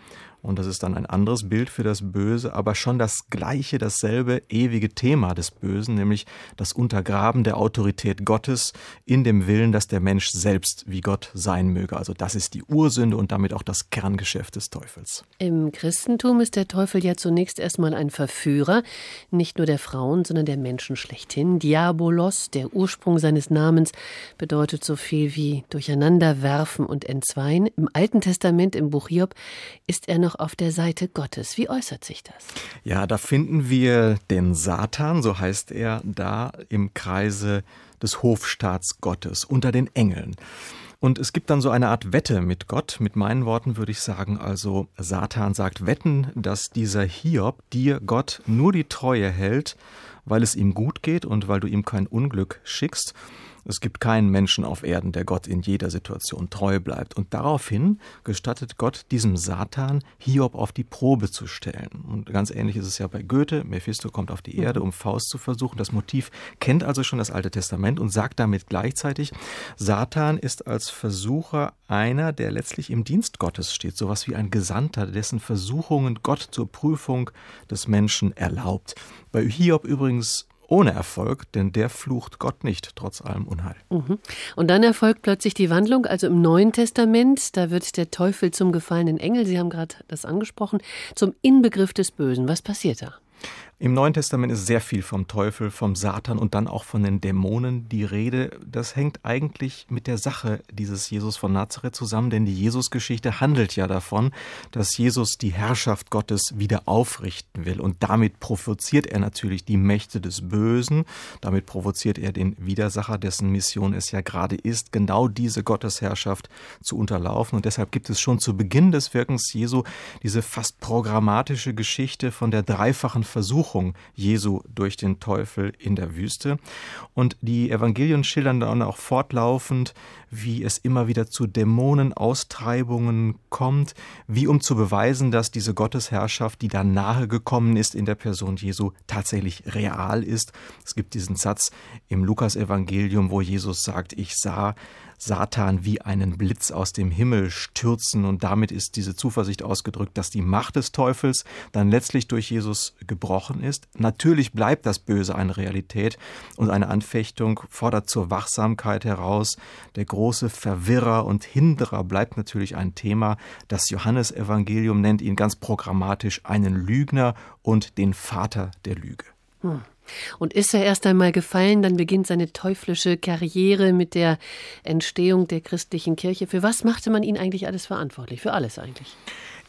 und das ist dann ein anderes Bild für das Böse, aber schon das gleiche, dasselbe ewige Thema des Bösen, nämlich das Untergraben der Autorität Gottes in dem Willen, dass der Mensch selbst wie Gott sein möge. Also das ist die Ursünde und damit auch das Kerngeschäft des Teufels. Im Christentum ist der Teufel ja zunächst erstmal ein Verführer, nicht nur der Frauen, sondern der Menschen schlechthin. Diabolos, der Ursprung seines Namens, bedeutet so viel wie durcheinanderwerfen und entzweien. Im Alten Testament, im Buch Hiob, ist er noch noch auf der Seite Gottes. Wie äußert sich das? Ja, da finden wir den Satan, so heißt er, da im Kreise des Hofstaats Gottes, unter den Engeln. Und es gibt dann so eine Art Wette mit Gott. Mit meinen Worten würde ich sagen, also Satan sagt Wetten, dass dieser Hiob dir Gott nur die Treue hält, weil es ihm gut geht und weil du ihm kein Unglück schickst. Es gibt keinen Menschen auf Erden, der Gott in jeder Situation treu bleibt. Und daraufhin gestattet Gott diesem Satan, Hiob auf die Probe zu stellen. Und ganz ähnlich ist es ja bei Goethe. Mephisto kommt auf die mhm. Erde, um Faust zu versuchen. Das Motiv kennt also schon das Alte Testament und sagt damit gleichzeitig, Satan ist als Versucher einer, der letztlich im Dienst Gottes steht. Sowas wie ein Gesandter, dessen Versuchungen Gott zur Prüfung des Menschen erlaubt. Bei Hiob übrigens ohne Erfolg, denn der flucht Gott nicht, trotz allem Unheil. Mhm. Und dann erfolgt plötzlich die Wandlung, also im Neuen Testament, da wird der Teufel zum gefallenen Engel, Sie haben gerade das angesprochen, zum Inbegriff des Bösen. Was passiert da? Im Neuen Testament ist sehr viel vom Teufel, vom Satan und dann auch von den Dämonen die Rede. Das hängt eigentlich mit der Sache dieses Jesus von Nazareth zusammen, denn die Jesusgeschichte handelt ja davon, dass Jesus die Herrschaft Gottes wieder aufrichten will. Und damit provoziert er natürlich die Mächte des Bösen, damit provoziert er den Widersacher, dessen Mission es ja gerade ist, genau diese Gottesherrschaft zu unterlaufen. Und deshalb gibt es schon zu Beginn des Wirkens Jesu diese fast programmatische Geschichte von der dreifachen Versuchung Versuchung Jesu durch den Teufel in der Wüste. Und die Evangelien schildern dann auch fortlaufend, wie es immer wieder zu Dämonenaustreibungen kommt, wie um zu beweisen, dass diese Gottesherrschaft, die da nahe gekommen ist in der Person Jesu, tatsächlich real ist. Es gibt diesen Satz im Lukasevangelium, wo Jesus sagt, ich sah Satan wie einen Blitz aus dem Himmel stürzen. Und damit ist diese Zuversicht ausgedrückt, dass die Macht des Teufels dann letztlich durch Jesus gebrochen ist. Natürlich bleibt das Böse eine Realität und eine Anfechtung fordert zur Wachsamkeit heraus. Der große Verwirrer und Hinderer bleibt natürlich ein Thema. Das Johannesevangelium nennt ihn ganz programmatisch einen Lügner und den Vater der Lüge. Hm. Und ist er erst einmal gefallen, dann beginnt seine teuflische Karriere mit der Entstehung der christlichen Kirche. Für was machte man ihn eigentlich alles verantwortlich? Für alles eigentlich.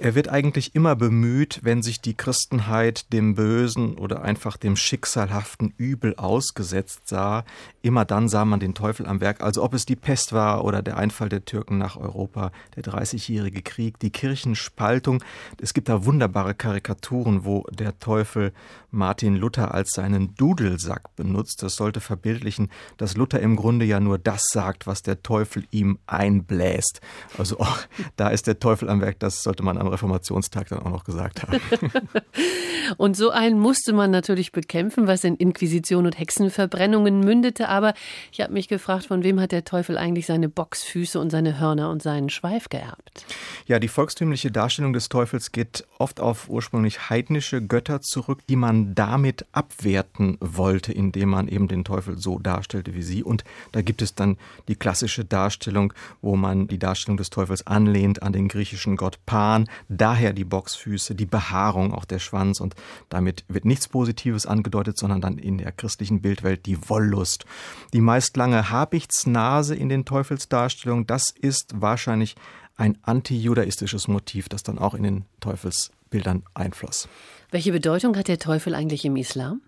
Er wird eigentlich immer bemüht, wenn sich die Christenheit dem Bösen oder einfach dem schicksalhaften Übel ausgesetzt sah. Immer dann sah man den Teufel am Werk, also ob es die Pest war oder der Einfall der Türken nach Europa, der Dreißigjährige Krieg, die Kirchenspaltung. Es gibt da wunderbare Karikaturen, wo der Teufel Martin Luther als seinen Dudelsack benutzt. Das sollte verbildlichen, dass Luther im Grunde ja nur das sagt, was der Teufel ihm einbläst. Also auch da ist der Teufel am Werk, das sollte man am Reformationstag dann auch noch gesagt haben. und so einen musste man natürlich bekämpfen, was in Inquisition und Hexenverbrennungen mündete. Aber ich habe mich gefragt, von wem hat der Teufel eigentlich seine Boxfüße und seine Hörner und seinen Schweif geerbt? Ja, die volkstümliche Darstellung des Teufels geht oft auf ursprünglich heidnische Götter zurück, die man damit abwerten wollte, indem man eben den Teufel so darstellte wie sie. Und da gibt es dann die klassische Darstellung, wo man die Darstellung des Teufels anlehnt an den griechischen Gott Pan, Daher die Boxfüße, die Behaarung, auch der Schwanz und damit wird nichts Positives angedeutet, sondern dann in der christlichen Bildwelt die Wollust. Die meist lange Habichtsnase in den Teufelsdarstellungen, das ist wahrscheinlich ein antijudaistisches Motiv, das dann auch in den Teufelsbildern einfloss. Welche Bedeutung hat der Teufel eigentlich im Islam?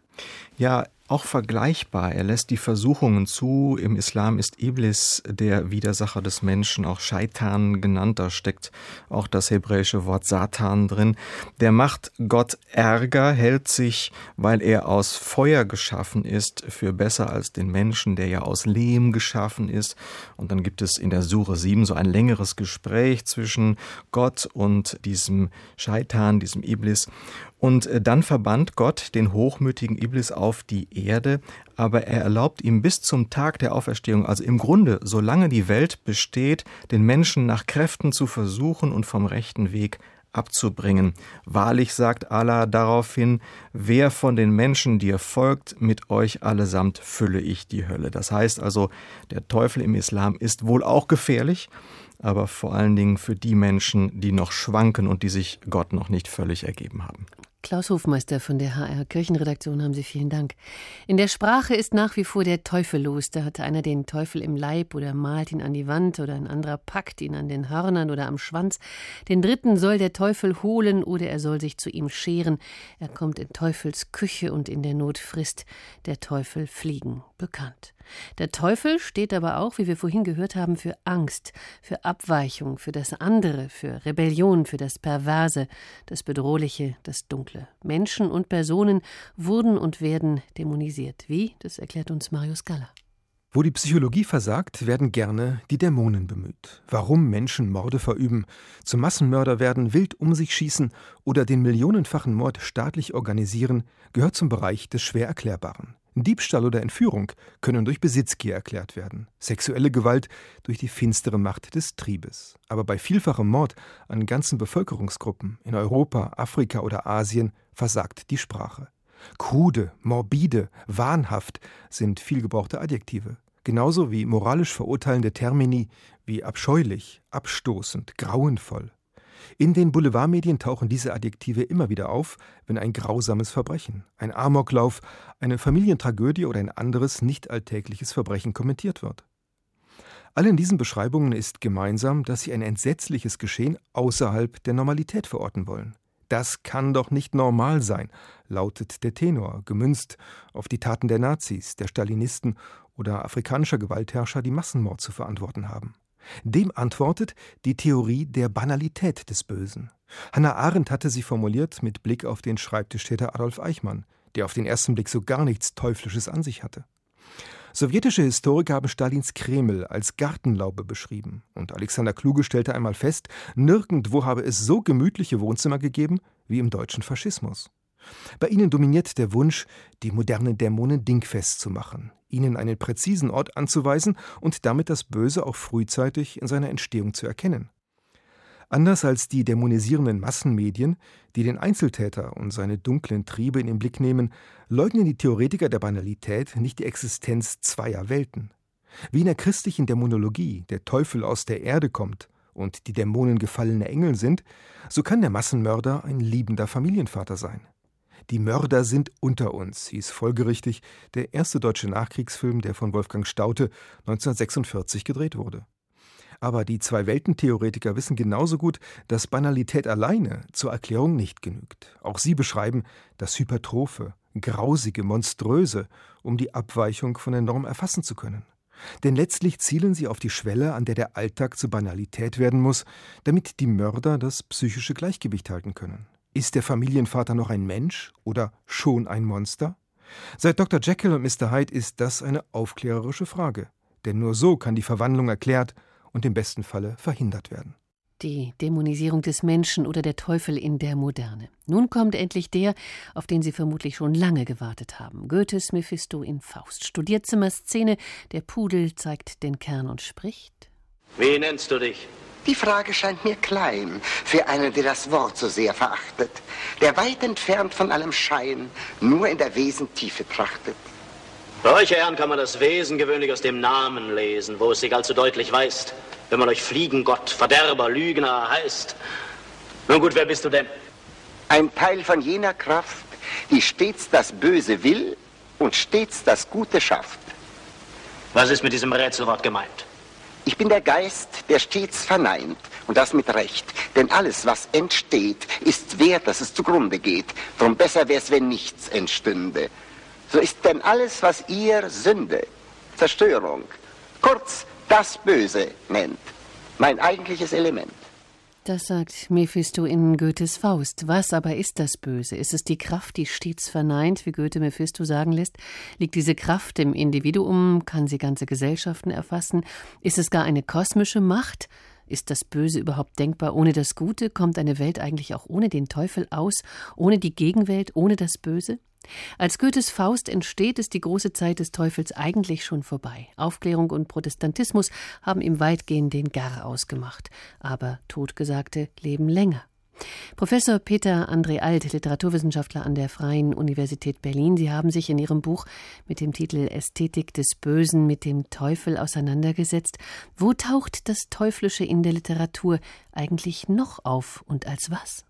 Ja, auch vergleichbar. Er lässt die Versuchungen zu. Im Islam ist Iblis der Widersacher des Menschen, auch Scheitan genannt. Da steckt auch das hebräische Wort Satan drin. Der macht Gott Ärger, hält sich, weil er aus Feuer geschaffen ist, für besser als den Menschen, der ja aus Lehm geschaffen ist. Und dann gibt es in der Sure 7 so ein längeres Gespräch zwischen Gott und diesem Scheitan, diesem Iblis. Und äh, dann verbannt Gott den hochmütigen Iblis auf die Erde, aber er erlaubt ihm bis zum Tag der Auferstehung, also im Grunde, solange die Welt besteht, den Menschen nach Kräften zu versuchen und vom rechten Weg abzubringen. Wahrlich sagt Allah daraufhin, wer von den Menschen dir folgt, mit euch allesamt fülle ich die Hölle. Das heißt also, der Teufel im Islam ist wohl auch gefährlich, aber vor allen Dingen für die Menschen, die noch schwanken und die sich Gott noch nicht völlig ergeben haben. Klaus Hofmeister von der HR Kirchenredaktion haben Sie vielen Dank. In der Sprache ist nach wie vor der Teufel los. Da hat einer den Teufel im Leib oder malt ihn an die Wand oder ein anderer packt ihn an den Hörnern oder am Schwanz. Den dritten soll der Teufel holen oder er soll sich zu ihm scheren. Er kommt in Teufels Küche und in der Not frisst der Teufel Fliegen. Bekannt. Der Teufel steht aber auch, wie wir vorhin gehört haben, für Angst, für Abweichung, für das andere, für Rebellion, für das Perverse, das Bedrohliche, das Dunkle. Menschen und Personen wurden und werden dämonisiert. Wie? Das erklärt uns Marius Galler. Wo die Psychologie versagt, werden gerne die Dämonen bemüht. Warum Menschen Morde verüben, zum Massenmörder werden, wild um sich schießen oder den millionenfachen Mord staatlich organisieren, gehört zum Bereich des schwer Erklärbaren. Diebstahl oder Entführung können durch Besitzgier erklärt werden, sexuelle Gewalt durch die finstere Macht des Triebes. Aber bei vielfachem Mord an ganzen Bevölkerungsgruppen in Europa, Afrika oder Asien versagt die Sprache. Krude, morbide, wahnhaft sind vielgebrauchte Adjektive, genauso wie moralisch verurteilende Termini wie abscheulich, abstoßend, grauenvoll. In den Boulevardmedien tauchen diese Adjektive immer wieder auf, wenn ein grausames Verbrechen, ein Amoklauf, eine Familientragödie oder ein anderes nicht alltägliches Verbrechen kommentiert wird. Allen diesen Beschreibungen ist gemeinsam, dass sie ein entsetzliches Geschehen außerhalb der Normalität verorten wollen. Das kann doch nicht normal sein, lautet der Tenor, gemünzt auf die Taten der Nazis, der Stalinisten oder afrikanischer Gewaltherrscher, die Massenmord zu verantworten haben. Dem antwortet die Theorie der Banalität des Bösen. Hannah Arendt hatte sie formuliert mit Blick auf den Schreibtischtäter Adolf Eichmann, der auf den ersten Blick so gar nichts Teuflisches an sich hatte. Sowjetische Historiker haben Stalins Kreml als Gartenlaube beschrieben. Und Alexander Kluge stellte einmal fest, nirgendwo habe es so gemütliche Wohnzimmer gegeben wie im deutschen Faschismus. Bei ihnen dominiert der Wunsch, die modernen Dämonen dingfest zu machen, ihnen einen präzisen Ort anzuweisen und damit das Böse auch frühzeitig in seiner Entstehung zu erkennen. Anders als die dämonisierenden Massenmedien, die den Einzeltäter und seine dunklen Triebe in den Blick nehmen, leugnen die Theoretiker der Banalität nicht die Existenz zweier Welten. Wie in der christlichen Dämonologie der Teufel aus der Erde kommt und die Dämonen gefallene Engel sind, so kann der Massenmörder ein liebender Familienvater sein. Die Mörder sind unter uns, hieß folgerichtig der erste deutsche Nachkriegsfilm, der von Wolfgang Staute 1946 gedreht wurde. Aber die Zwei-Welten-Theoretiker wissen genauso gut, dass Banalität alleine zur Erklärung nicht genügt. Auch sie beschreiben das Hypertrophe, Grausige, Monströse, um die Abweichung von der Norm erfassen zu können. Denn letztlich zielen sie auf die Schwelle, an der der Alltag zur Banalität werden muss, damit die Mörder das psychische Gleichgewicht halten können. Ist der Familienvater noch ein Mensch oder schon ein Monster? Seit Dr. Jekyll und Mr. Hyde ist das eine aufklärerische Frage. Denn nur so kann die Verwandlung erklärt und im besten Falle verhindert werden. Die Dämonisierung des Menschen oder der Teufel in der Moderne. Nun kommt endlich der, auf den Sie vermutlich schon lange gewartet haben. Goethes Mephisto in Faust. Studierzimmerszene, der Pudel zeigt den Kern und spricht. Wie nennst du dich? Die Frage scheint mir klein für einen, der das Wort so sehr verachtet, der weit entfernt von allem Schein nur in der Wesentiefe trachtet. Bei euch, Herren, kann man das Wesen gewöhnlich aus dem Namen lesen, wo es sich allzu deutlich weist, wenn man euch Fliegengott, Verderber, Lügner heißt. Nun gut, wer bist du denn? Ein Teil von jener Kraft, die stets das Böse will und stets das Gute schafft. Was ist mit diesem Rätselwort gemeint? Ich bin der Geist, der stets verneint. Und das mit Recht. Denn alles, was entsteht, ist wert, dass es zugrunde geht. Drum besser wär's, wenn nichts entstünde. So ist denn alles, was ihr Sünde, Zerstörung, kurz das Böse nennt, mein eigentliches Element. Das sagt Mephisto in Goethes Faust. Was aber ist das Böse? Ist es die Kraft, die stets verneint, wie Goethe Mephisto sagen lässt? Liegt diese Kraft im Individuum? Kann sie ganze Gesellschaften erfassen? Ist es gar eine kosmische Macht? Ist das Böse überhaupt denkbar ohne das Gute? Kommt eine Welt eigentlich auch ohne den Teufel aus? Ohne die Gegenwelt? Ohne das Böse? Als Goethes Faust entsteht, ist die große Zeit des Teufels eigentlich schon vorbei. Aufklärung und Protestantismus haben ihm weitgehend den Gar ausgemacht. Aber Totgesagte leben länger. Professor Peter André Alt, Literaturwissenschaftler an der Freien Universität Berlin, Sie haben sich in Ihrem Buch mit dem Titel Ästhetik des Bösen mit dem Teufel auseinandergesetzt. Wo taucht das Teuflische in der Literatur eigentlich noch auf und als was?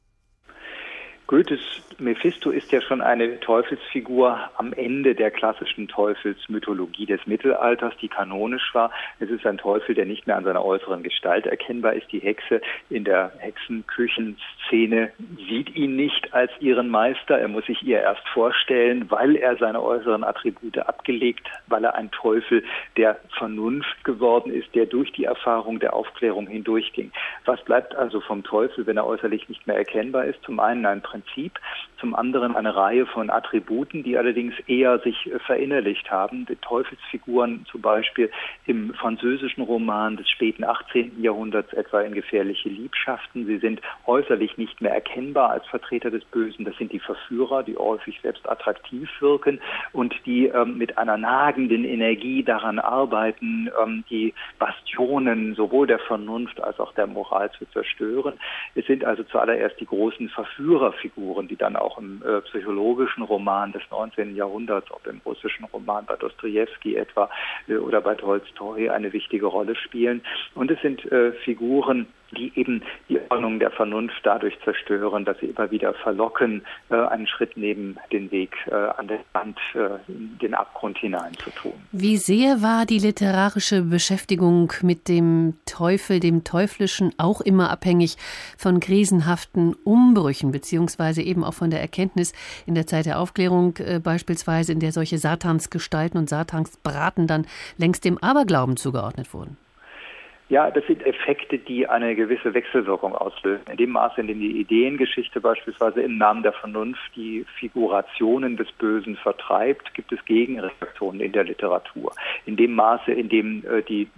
Goethes Mephisto ist ja schon eine Teufelsfigur am Ende der klassischen Teufelsmythologie des Mittelalters, die kanonisch war. Es ist ein Teufel, der nicht mehr an seiner äußeren Gestalt erkennbar ist. Die Hexe in der Hexenküchenszene sieht ihn nicht als ihren Meister. Er muss sich ihr erst vorstellen, weil er seine äußeren Attribute abgelegt, weil er ein Teufel der Vernunft geworden ist, der durch die Erfahrung der Aufklärung hindurchging. Was bleibt also vom Teufel, wenn er äußerlich nicht mehr erkennbar ist? Zum einen ein Prinzip, zum anderen eine Reihe von Attributen, die allerdings eher sich äh, verinnerlicht haben. Die Teufelsfiguren zum Beispiel im französischen Roman des späten 18. Jahrhunderts, etwa in Gefährliche Liebschaften. Sie sind äußerlich nicht mehr erkennbar als Vertreter des Bösen. Das sind die Verführer, die häufig selbst attraktiv wirken und die ähm, mit einer nagenden Energie daran arbeiten, ähm, die Bastionen sowohl der Vernunft als auch der Moral zu zerstören. Es sind also zuallererst die großen Verführerfiguren, die dann auch im äh, psychologischen Roman des 19. Jahrhunderts, ob im russischen Roman bei Dostoevsky etwa äh, oder bei Tolstoi eine wichtige Rolle spielen. Und es sind äh, Figuren, die eben die Ordnung der Vernunft dadurch zerstören, dass sie immer wieder verlocken, äh, einen Schritt neben den Weg äh, an der Wand, äh, den Abgrund hinein zu tun. Wie sehr war die literarische Beschäftigung mit dem Teufel, dem Teuflischen, auch immer abhängig von krisenhaften Umbrüchen, beziehungsweise eben auch von der Erkenntnis in der Zeit der Aufklärung, beispielsweise in der solche Satansgestalten und Satansbraten dann längst dem Aberglauben zugeordnet wurden? Ja, das sind Effekte, die eine gewisse Wechselwirkung auslösen. In dem Maße, in dem die Ideengeschichte beispielsweise im Namen der Vernunft die Figurationen des Bösen vertreibt, gibt es Gegenreaktionen in der Literatur. In dem Maße, in dem äh, die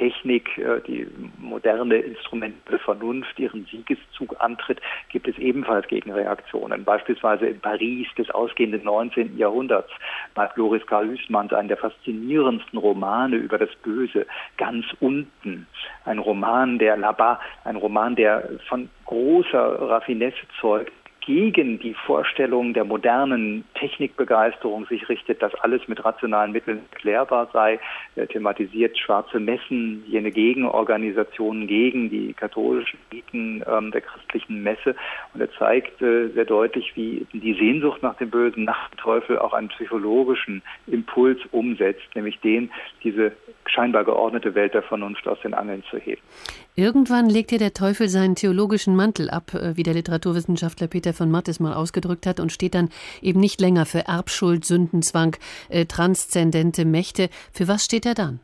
Technik, äh, die moderne Instrumente der Vernunft ihren Siegeszug antritt, gibt es ebenfalls Gegenreaktionen. Beispielsweise in Paris des ausgehenden 19. Jahrhunderts hat Loris Karl Hüßmanns einen der faszinierendsten Romane über das Böse ganz unten. Ein Roman der Labat, ein Roman, der von großer Raffinesse zeugt, gegen die Vorstellung der modernen Technikbegeisterung sich richtet, dass alles mit rationalen Mitteln erklärbar sei. Er thematisiert schwarze Messen, jene Gegenorganisationen gegen die katholischen Riten ähm, der christlichen Messe. Und er zeigt äh, sehr deutlich, wie die Sehnsucht nach dem Bösen, nach dem Teufel auch einen psychologischen Impuls umsetzt, nämlich den, diese scheinbar geordnete Welt der Vernunft aus den Angeln zu heben. Irgendwann legt ihr der Teufel seinen theologischen Mantel ab, äh, wie der Literaturwissenschaftler Peter von Mattes mal ausgedrückt hat, und steht dann eben nicht länger für Erbschuld, Sündenzwang, äh, transzendente Mächte. Für was steht er dann?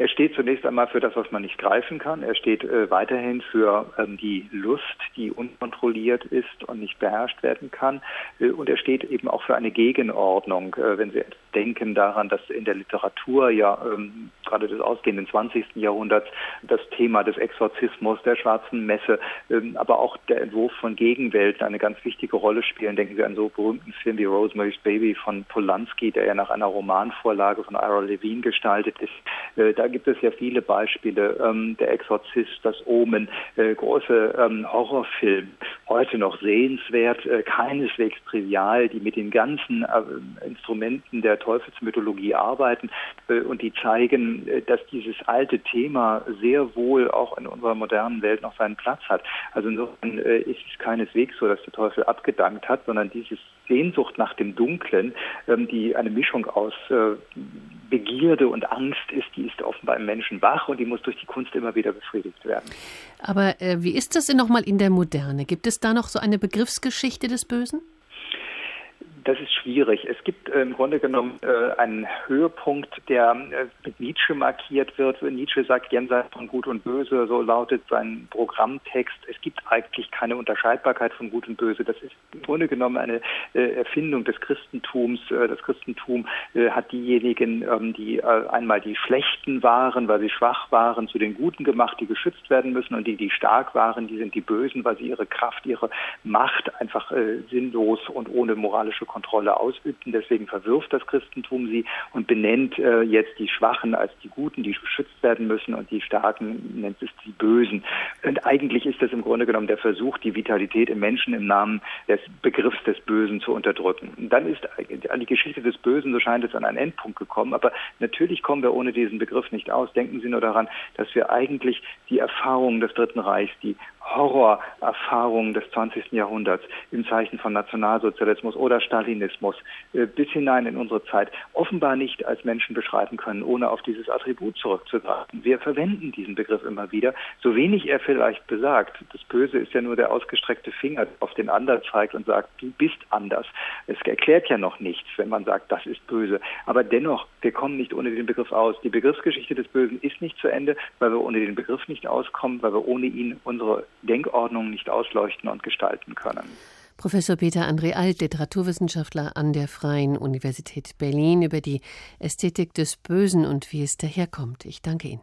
Er steht zunächst einmal für das, was man nicht greifen kann. Er steht äh, weiterhin für ähm, die Lust, die unkontrolliert ist und nicht beherrscht werden kann. Äh, und er steht eben auch für eine Gegenordnung. Äh, wenn Sie denken daran, dass in der Literatur ja ähm, gerade des ausgehenden 20. Jahrhunderts das Thema des Exorzismus, der schwarzen Messe, ähm, aber auch der Entwurf von Gegenwelten eine ganz wichtige Rolle spielen. Denken Sie an so berühmten Film wie Rosemary's Baby von Polanski, der ja nach einer Romanvorlage von Ira Levine gestaltet ist. Äh, da gibt es ja viele Beispiele. Ähm, der Exorzist, das Omen, äh, große ähm, Horrorfilme, heute noch sehenswert, äh, keineswegs trivial, die mit den ganzen äh, Instrumenten der Teufelsmythologie arbeiten äh, und die zeigen, äh, dass dieses alte Thema sehr wohl auch in unserer modernen Welt noch seinen Platz hat. Also insofern äh, ist es keineswegs so, dass der Teufel abgedankt hat, sondern dieses Sehnsucht nach dem Dunklen, ähm, die eine Mischung aus Begierde und Angst ist, die ist offenbar im Menschen wach und die muss durch die Kunst immer wieder befriedigt werden. Aber äh, wie ist das denn nochmal in der Moderne? Gibt es da noch so eine Begriffsgeschichte des Bösen? Das ist schwierig. Es gibt äh, im Grunde genommen äh, einen Höhepunkt, der äh, mit Nietzsche markiert wird. Nietzsche sagt jenseits von Gut und Böse, so lautet sein Programmtext. Es gibt eigentlich keine Unterscheidbarkeit von Gut und Böse. Das ist im Grunde genommen eine Erfindung des Christentums. Das Christentum hat diejenigen, ähm, die einmal die Schlechten waren, weil sie schwach waren, zu den Guten gemacht, die geschützt werden müssen und die, die stark waren, die sind die Bösen, weil sie ihre Kraft, ihre Macht einfach sinnlos und ohne moralische Kontrolle ausübten. Deswegen verwirft das Christentum sie und benennt äh, jetzt die Schwachen als die Guten, die geschützt werden müssen und die Starken nennt es die Bösen. Und eigentlich ist das im Grunde genommen der Versuch, die Vitalität im Menschen im Namen des Begriffs des Bösen zu unterdrücken. Und dann ist an die Geschichte des Bösen, so scheint es, an einen Endpunkt gekommen. Aber natürlich kommen wir ohne diesen Begriff nicht aus. Denken Sie nur daran, dass wir eigentlich die Erfahrungen des Dritten Reichs, die Horrorerfahrungen des 20. Jahrhunderts im Zeichen von Nationalsozialismus oder Stalinismus äh, bis hinein in unsere Zeit offenbar nicht als Menschen beschreiben können, ohne auf dieses Attribut zurückzugreifen. Wir verwenden diesen Begriff immer wieder, so wenig er vielleicht besagt. Das Böse ist ja nur der ausgestreckte Finger, auf den anderen zeigt und sagt, du bist anders. Es erklärt ja noch nichts, wenn man sagt, das ist böse. Aber dennoch, wir kommen nicht ohne den Begriff aus. Die Begriffsgeschichte des Bösen ist nicht zu Ende, weil wir ohne den Begriff nicht auskommen, weil wir ohne ihn unsere Denkordnung nicht ausleuchten und gestalten können. Professor Peter André Alt, Literaturwissenschaftler an der Freien Universität Berlin, über die Ästhetik des Bösen und wie es daherkommt. Ich danke Ihnen.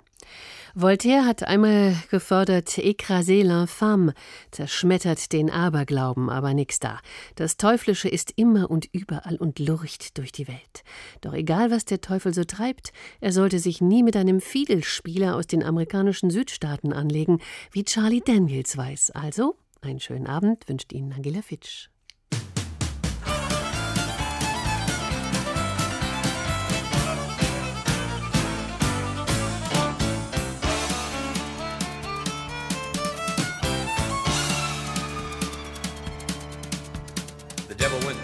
Voltaire hat einmal gefordert, écrasez l'infâme, zerschmettert den Aberglauben, aber nix da. Das Teuflische ist immer und überall und lurcht durch die Welt. Doch egal, was der Teufel so treibt, er sollte sich nie mit einem Fiedelspieler aus den amerikanischen Südstaaten anlegen, wie Charlie Daniels weiß. Also, einen schönen Abend wünscht Ihnen Angela Fitsch.